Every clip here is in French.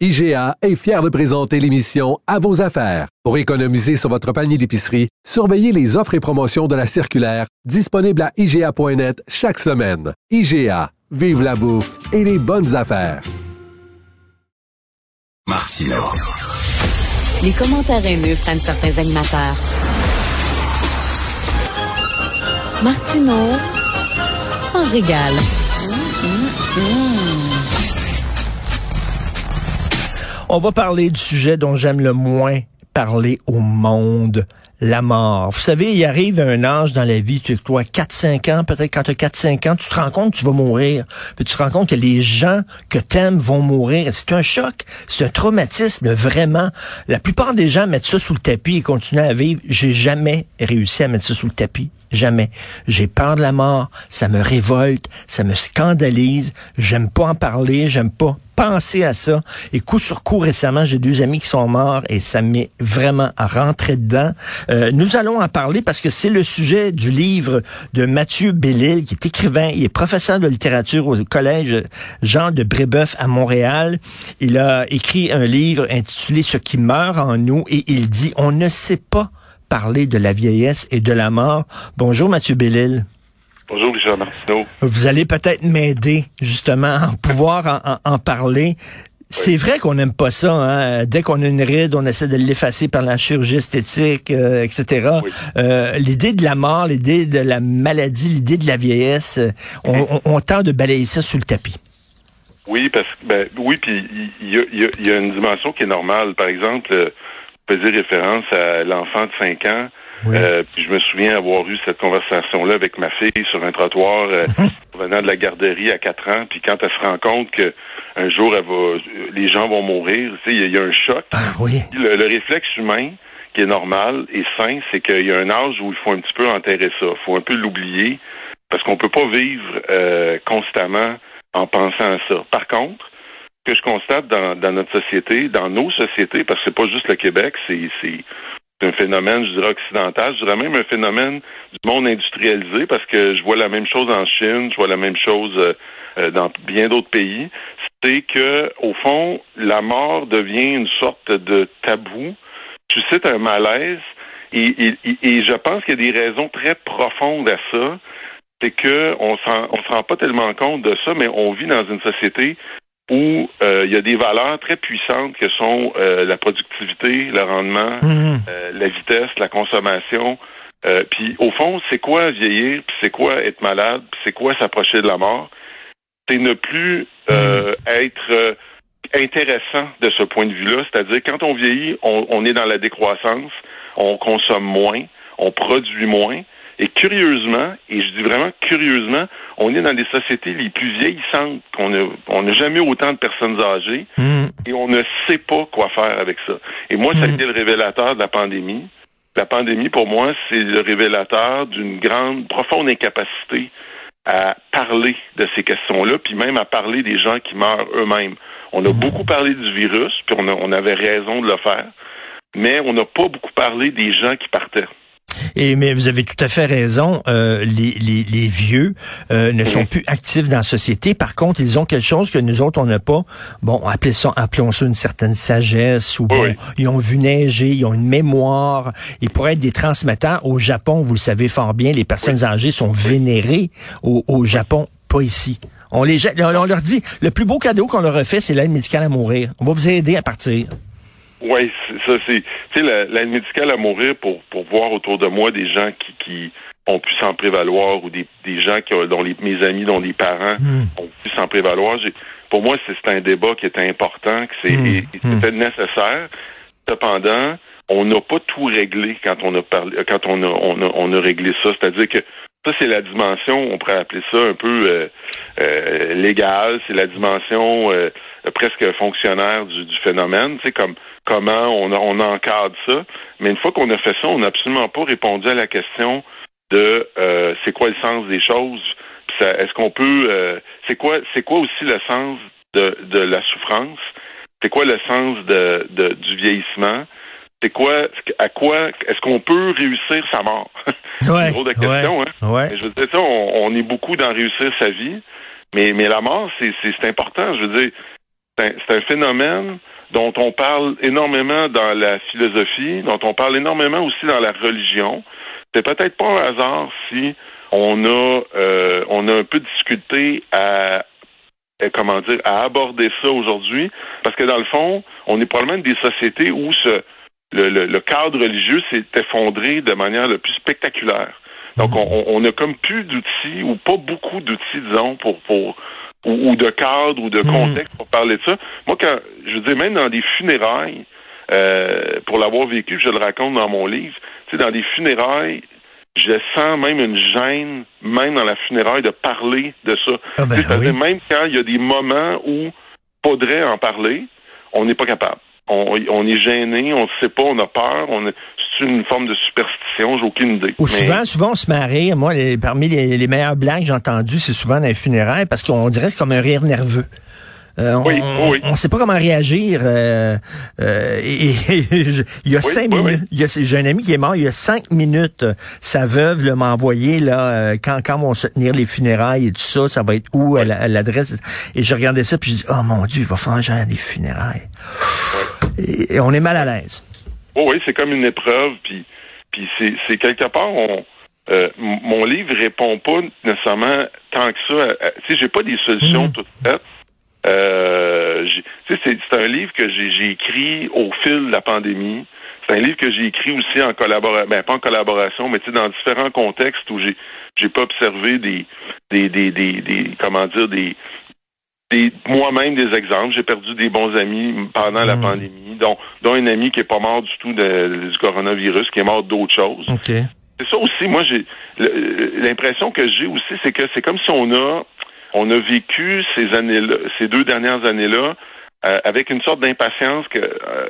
IGA est fier de présenter l'émission À vos affaires. Pour économiser sur votre panier d'épicerie, surveillez les offres et promotions de la circulaire disponible à IGA.net chaque semaine. IGA, vive la bouffe et les bonnes affaires. Martino. Les commentaires haineux prennent certains animateurs. Martino s'en régale. On va parler du sujet dont j'aime le moins parler au monde, la mort. Vous savez, il arrive un âge dans la vie, tu toi 4-5 ans, peut-être quand tu as 4-5 ans, tu te rends compte que tu vas mourir. Puis tu te rends compte que les gens que t'aimes vont mourir. C'est un choc, c'est un traumatisme, vraiment. La plupart des gens mettent ça sous le tapis et continuent à vivre. J'ai jamais réussi à mettre ça sous le tapis. Jamais. J'ai peur de la mort, ça me révolte, ça me scandalise, j'aime pas en parler, j'aime pas penser à ça. Et coup sur coup, récemment, j'ai deux amis qui sont morts et ça m'est vraiment rentré dedans. Euh, nous allons en parler parce que c'est le sujet du livre de Mathieu Bellil, qui est écrivain, il est professeur de littérature au collège Jean de Brébeuf à Montréal. Il a écrit un livre intitulé Ce qui meurt en nous et il dit, on ne sait pas parler de la vieillesse et de la mort. Bonjour Mathieu Bellil. Bonjour Richard Martineau. Vous allez peut-être m'aider justement à pouvoir en, en, parler. C'est vrai qu'on n'aime pas ça. Hein? Dès qu'on a une ride, on essaie de l'effacer par la chirurgie esthétique, euh, etc. Oui. Euh, l'idée de la mort, l'idée de la maladie, l'idée de la vieillesse, euh, on, on, on, tente de balayer ça sous le tapis. Oui, parce que ben oui, puis il y, y, y, a une dimension qui est normale. Par exemple, je faisais référence à l'enfant de 5 ans. Oui. Euh, puis je me souviens avoir eu cette conversation-là avec ma fille sur un trottoir euh, venant de la garderie à 4 ans. Puis quand elle se rend compte que un jour elle va, les gens vont mourir, tu sais, il y, a un choc. Ah, oui. le, le, réflexe humain qui est normal et sain, c'est qu'il y a un âge où il faut un petit peu enterrer ça. Il faut un peu l'oublier parce qu'on peut pas vivre euh, constamment en pensant à ça. Par contre, ce que je constate dans, dans notre société, dans nos sociétés, parce que c'est pas juste le Québec, c'est un phénomène, je dirais, occidental, je dirais même un phénomène du monde industrialisé, parce que je vois la même chose en Chine, je vois la même chose euh, dans bien d'autres pays, c'est que, au fond, la mort devient une sorte de tabou, suscite un malaise, et, et, je pense qu'il y a des raisons très profondes à ça, c'est que on s'en on se rend pas tellement compte de ça, mais on vit dans une société où euh, il y a des valeurs très puissantes que sont euh, la productivité, le rendement, mmh. euh, la vitesse, la consommation. puis au fond, c'est quoi vieillir, puis c'est quoi être malade, puis c'est quoi s'approcher de la mort? C'est ne plus mmh. être intéressant de ce point de vue-là. C'est-à-dire quand on vieillit, on, on est dans la décroissance, on consomme moins, on produit moins. Et curieusement, et je dis vraiment curieusement, on est dans des sociétés les plus vieillissantes qu'on a. On n'a jamais eu autant de personnes âgées mm. et on ne sait pas quoi faire avec ça. Et moi, ça a été le révélateur de la pandémie. La pandémie, pour moi, c'est le révélateur d'une grande, profonde incapacité à parler de ces questions-là, puis même à parler des gens qui meurent eux-mêmes. On a Mm. beaucoup parlé du virus, puis on, a, on avait raison de le faire, mais on n'a pas beaucoup parlé des gens qui partaient. Et mais vous avez tout à fait raison. Euh, les, les, les, vieux euh, ne sont plus actifs dans la société. Par contre, ils ont quelque chose que nous autres on n'a pas. Bon, appelez ça, appelons ça une certaine sagesse ou bon, oui. ils ont vu neiger, ils ont une mémoire. Ils pourraient être des transmetteurs. Au Japon, vous le savez fort bien, les personnes oui. âgées sont vénérées. Au, au Japon, pas ici. On les jette, on leur dit le plus beau cadeau qu'on leur a fait, c'est l'aide médicale à mourir. On va vous aider à partir. Oui, ça c'est, tu sais, l'aide médicale à mourir pour pour voir autour de moi des gens qui qui ont pu s'en prévaloir ou des, des gens qui ont, dont les, mes amis, dont les parents mm. ont pu s'en prévaloir. Pour moi, c'est un débat qui est important, que c'est mm. c'était mm. nécessaire. Cependant, on n'a pas tout réglé quand on a parlé, quand on a on a, on a réglé ça. C'est-à-dire que ça, c'est la dimension, on pourrait appeler ça un peu euh, euh, légale, c'est la dimension euh, presque fonctionnaire du, phénomène, tu sais, comme comment on, on encadre ça. Mais une fois qu'on a fait ça, on n'a absolument pas répondu à la question de euh, c'est quoi le sens des choses? Est-ce qu'on peut euh, c'est quoi c'est quoi aussi le sens de, de la souffrance? C'est quoi le sens de, de du vieillissement? C'est quoi à quoi est-ce qu'on peut réussir sa mort? Ouais, c'est une de question, hein? Ouais. Je veux dire ça, on, on, est beaucoup dans réussir sa vie, mais mais la mort, c'est c'est important. Je veux dire, c'est un, phénomène dont on parle énormément dans la philosophie, dont on parle énormément aussi dans la religion. C'est peut-être pas un hasard si on a euh, on a un peu discuté à comment dire à aborder ça aujourd'hui, parce que dans le fond, on est probablement des sociétés où ce le, le, cadre religieux s'est effondré de manière le plus spectaculaire. Donc, mhm. on, on a comme plus d'outils, ou pas beaucoup d'outils, disons, pour, pour ou, de cadre ou de hmm. contexte pour parler de ça. Moi, quand je veux dire, même dans des funérailles, euh, pour l'avoir vécu, je le raconte dans mon livre, tu sais, dans des funérailles, je sens même une gêne, même dans la funéraille, de parler de ça. Ah ben C'est-à-dire, même quand il y a des moments où faudrait en parler, on n'est pas capable. On, on, est gêné, on ne sait pas, on a peur, on, c'est une forme de superstition, j'ai aucune idée. Ou souvent, souvent, on se met à rire. Moi, parmi les, les meilleures blagues que j'ai entendues, c'est souvent dans les funérailles parce qu'on dirait que c'est comme un rire nerveux. Euh, oui, on, oui. on sait pas comment réagir. Euh, euh, et, il y a cinq minutes. J'ai un ami qui est mort il y a cinq minutes. Sa veuve m'a envoyé là euh, quand quand vont se tenir les funérailles et tout ça. Ça va être où à l'adresse. Et je regardais ça puis je dis oh mon dieu, il va falloir genre des funérailles. Et, et, on est mal à l'aise. Oh oui, c'est comme une épreuve, puis, puis c'est quelque part, on, euh, mon livre répond pas nécessairement tant que ça. Tu sais, j'ai pas des solutions mmh. toutes faites. Euh, c'est un livre que j'ai écrit au fil de la pandémie. C'est un livre que j'ai écrit aussi en collaboration, ben pas en collaboration, mais dans différents contextes où j'ai j'ai pas observé des des, des, des, des comment dire des moi-même des exemples. J'ai perdu des bons amis pendant la hmm. Dont, dont un ami qui est pas mort du tout de, du coronavirus, qui est mort d'autres choses. C'est ça aussi, moi j'ai l'impression que j'ai aussi, c'est que c'est comme si on a on a vécu ces années-là, ces deux dernières années-là, euh, avec une sorte d'impatience qu'à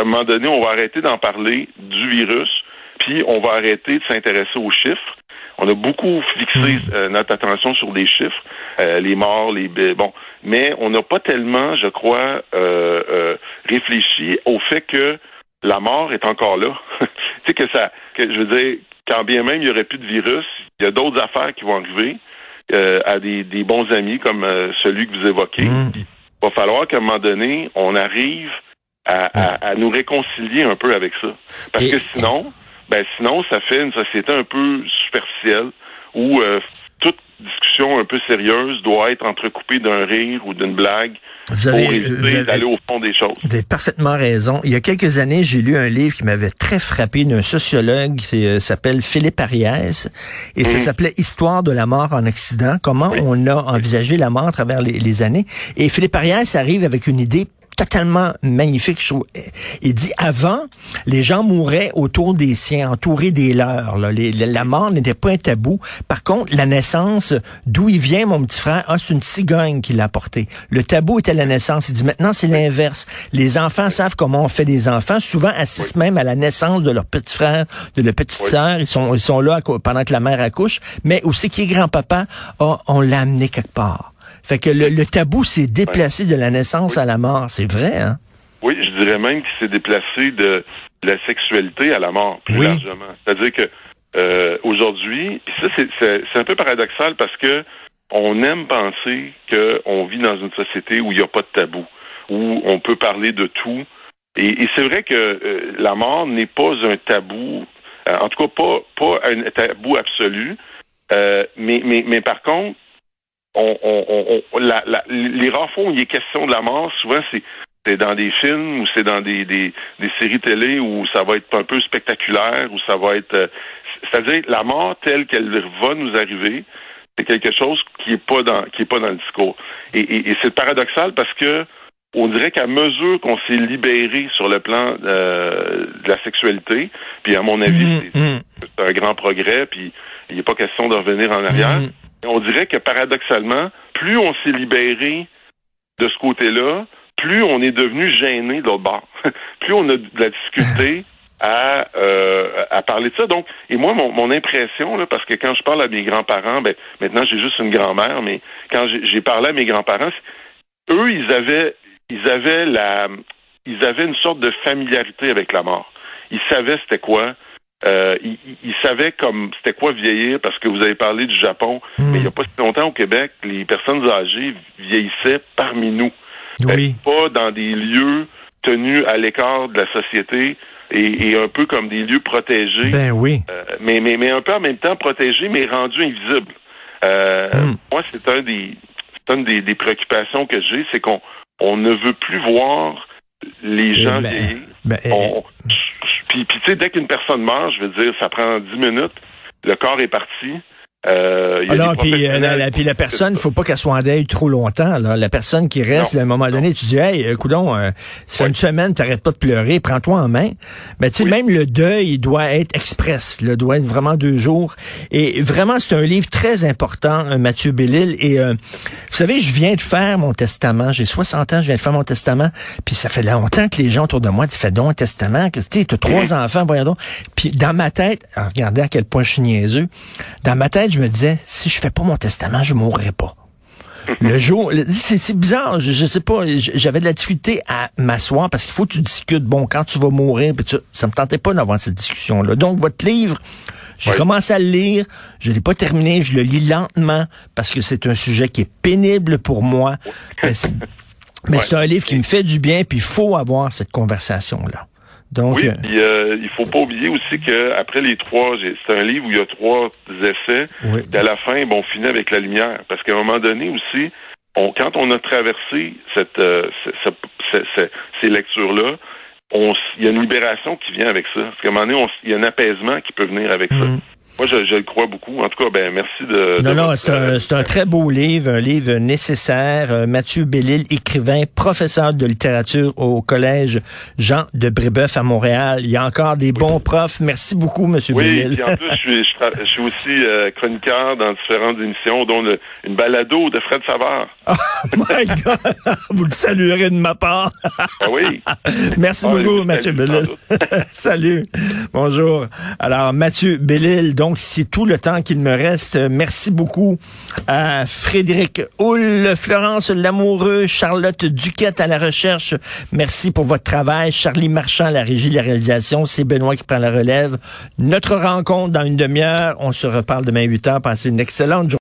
un moment donné, on va arrêter d'en parler du virus, puis on va arrêter de s'intéresser aux chiffres. On a beaucoup fixé hmm. euh, notre attention sur les chiffres, euh, les morts, les bon, mais on n'a pas tellement, je crois, euh, euh, réfléchi au fait que la mort est encore là. tu sais que ça, que je veux dire, quand bien même il y aurait plus de virus, il y a d'autres affaires qui vont arriver euh, à des, des, bons amis comme celui que vous évoquez. Mm. Il va falloir qu'à un moment donné, on arrive à, à, nous réconcilier un peu avec ça, parce que sinon, ben sinon, ça fait une société un peu superficielle où toute discussion un peu sérieuse doit être entrecoupée d'un rire ou d'une blague vous pour éviter d'aller au fond des choses. Vous avez parfaitement raison. Il y a quelques années, j'ai lu un livre qui m'avait très frappé d'un sociologue qui euh, s'appelle Philippe Ariès et ça mhm. s'appelait Histoire de la mort en Occident, comment on a envisagé la mort à travers les, les années. Et Philippe Ariès arrive avec une idée totalement magnifique. Je trouve. Il dit avant, les gens mouraient autour des siens, entourés des leurs. Là. la mort n'était pas un tabou. Par contre, la naissance, d'où il vient, mon petit frère, ah, c'est une cigogne qui l'a apporté. Le tabou était la naissance. Il dit maintenant, c'est l'inverse. Les enfants savent comment on fait des enfants. Souvent assistent même à la naissance de leur petit frère, de leur petite sœur. Ils sont, ils sont là pendant que la mère accouche. Mais aussi qui est grand-papa, ah, on l'a amené quelque part. Fait que le, tabou s'est déplacé de la naissance à la mort. C'est vrai, hein? Oui, je dirais même qu'il s'est déplacé de la sexualité à la mort, plus largement. C'est-à-dire que euh, aujourd'hui, ça c'est un peu paradoxal parce que on aime penser qu'on vit dans une société où il n'y a pas de tabou, où on peut parler de tout. Et, c'est vrai que euh, la mort n'est pas un tabou, euh, en tout cas pas, pas un tabou absolu. mais, mais, mais par contre, on, on, on la, la, les rares fois où il est question de la mort, souvent c'est c'est dans des films ou c'est dans des, des, des, séries télé où ça va être un peu spectaculaire, où ça va être euh, c'est-à-dire la mort telle qu'elle va nous arriver, c'est quelque chose qui est pas dans qui est pas dans le discours. Et, et, et c'est paradoxal parce que on dirait qu'à mesure qu'on s'est libéré sur le plan euh, de la sexualité, puis à mon avis, mmh, mmh. c'est un grand progrès, puis il n'est pas question de revenir en arrière. Mmh on dirait que paradoxalement, plus on s'est libéré de ce côté-là, plus on est devenu gêné de l'autre bord. plus on a de la difficulté à, euh, à parler de ça. Donc, et moi, mon, mon impression, là, parce que quand je parle à mes grands-parents, ben, maintenant j'ai juste une grand-mère, mais quand j'ai parlé à mes grands-parents, eux, ils avaient, ils avaient la, ils avaient une sorte de familiarité avec la mort. Ils savaient c'était quoi. Euh, ils, ils, savaient comme c'était quoi vieillir parce que vous avez parlé du Japon, Hmm. mais il n'y a pas si longtemps au Québec, les personnes âgées vieillissaient parmi nous. Oui. Pas dans des lieux tenus à l'écart de la société et, et un peu comme des lieux protégés. Ben oui. Euh, mais, mais, mais un peu en même temps protégés, mais rendus invisibles. Euh, Mm. Moi, c'est un des c'est une des, des préoccupations que j'ai, c'est qu'on on ne veut plus voir les gens ben, ben, On- puis, puis tu sais, dès qu'une personne meurt, je veux dire, ça prend dix minutes, le corps est parti. Euh, il y a Alors, puis, euh, la, professionnels la- puis la qui- personne, il faut pas qu'elle soit en deuil trop longtemps. Là. La personne qui reste, Non, à un moment donné, tu dis, hey, euh, coudonc, euh, ça fait une semaine, t'arrêtes pas de pleurer, prends-toi en main. Mais tu sais, Oui. même le deuil, il doit être express, il doit être vraiment deux jours. Et vraiment, c'est un livre très important, euh, Mathieu Bellil. Et euh, vous savez, je viens de faire mon testament. J'ai 60 ans, je viens de faire mon testament. Puis ça fait longtemps que les gens autour de moi disent, fais donc un testament. Que, tu sais, t'as trois enfants, voyons donc. Puis dans ma tête, alors, regardez à quel point je suis niaiseux. Dans ma tête, je me disais, si je fais pas mon testament, je mourrai pas. Le jour, c'est bizarre, je, je sais pas, j'avais de la difficulté à m'asseoir parce qu'il faut que tu discutes. Bon, quand tu vas mourir, puis tu- ça me tentait pas d'avoir cette discussion-là. Donc, votre livre, j'ai Oui. commencé à le lire, je l'ai pas terminé, je le lis lentement parce que c'est un sujet qui est pénible pour moi. Mais c'est mais Ouais. c'est un livre qui me fait du bien, puis il faut avoir cette conversation-là. Donc, Oui, euh, puis euh, il faut pas oublier aussi que après les trois, c'est un livre où il y a trois essais. oui. Puis à la fin, bon, on finit avec la lumière. Parce qu'à un moment donné aussi, on, quand on a traversé cette, euh, ce- ce- ce- ce- ces lectures-là, il y a une libération qui vient avec ça. Parce qu'à un moment donné, il y a un apaisement qui peut venir avec ça. Moi, je, je le crois beaucoup. En tout cas, ben merci de. Non, de non, votre- c'est un, c'est un très beau livre, un livre nécessaire. Euh, Mathieu Bellil, écrivain, professeur de littérature au collège Jean de Brébeuf à Montréal. Il y a encore des bons profs. Merci beaucoup, Monsieur Oui, Bellil. puis en plus, je suis, je, tra- je suis aussi euh, chroniqueur dans différentes émissions, dont le- une balado de Fred Savard. My God! Vous le saluerez de ma part. Ah oui. Merci Ah, beaucoup, oui, Mathieu Bellil. Salut. Bonjour. Alors, Mathieu Bellil, donc, c'est tout le temps qu'il me reste. Merci beaucoup à Frédéric Houle, Florence Lamoureux, Charlotte Duquette à la recherche. Merci pour votre travail. Charlie Marchand à la régie de la réalisation. C'est Benoît qui prend la relève. Notre rencontre dans une demi-heure. On se reparle demain 8 heures. Passez une excellente journée.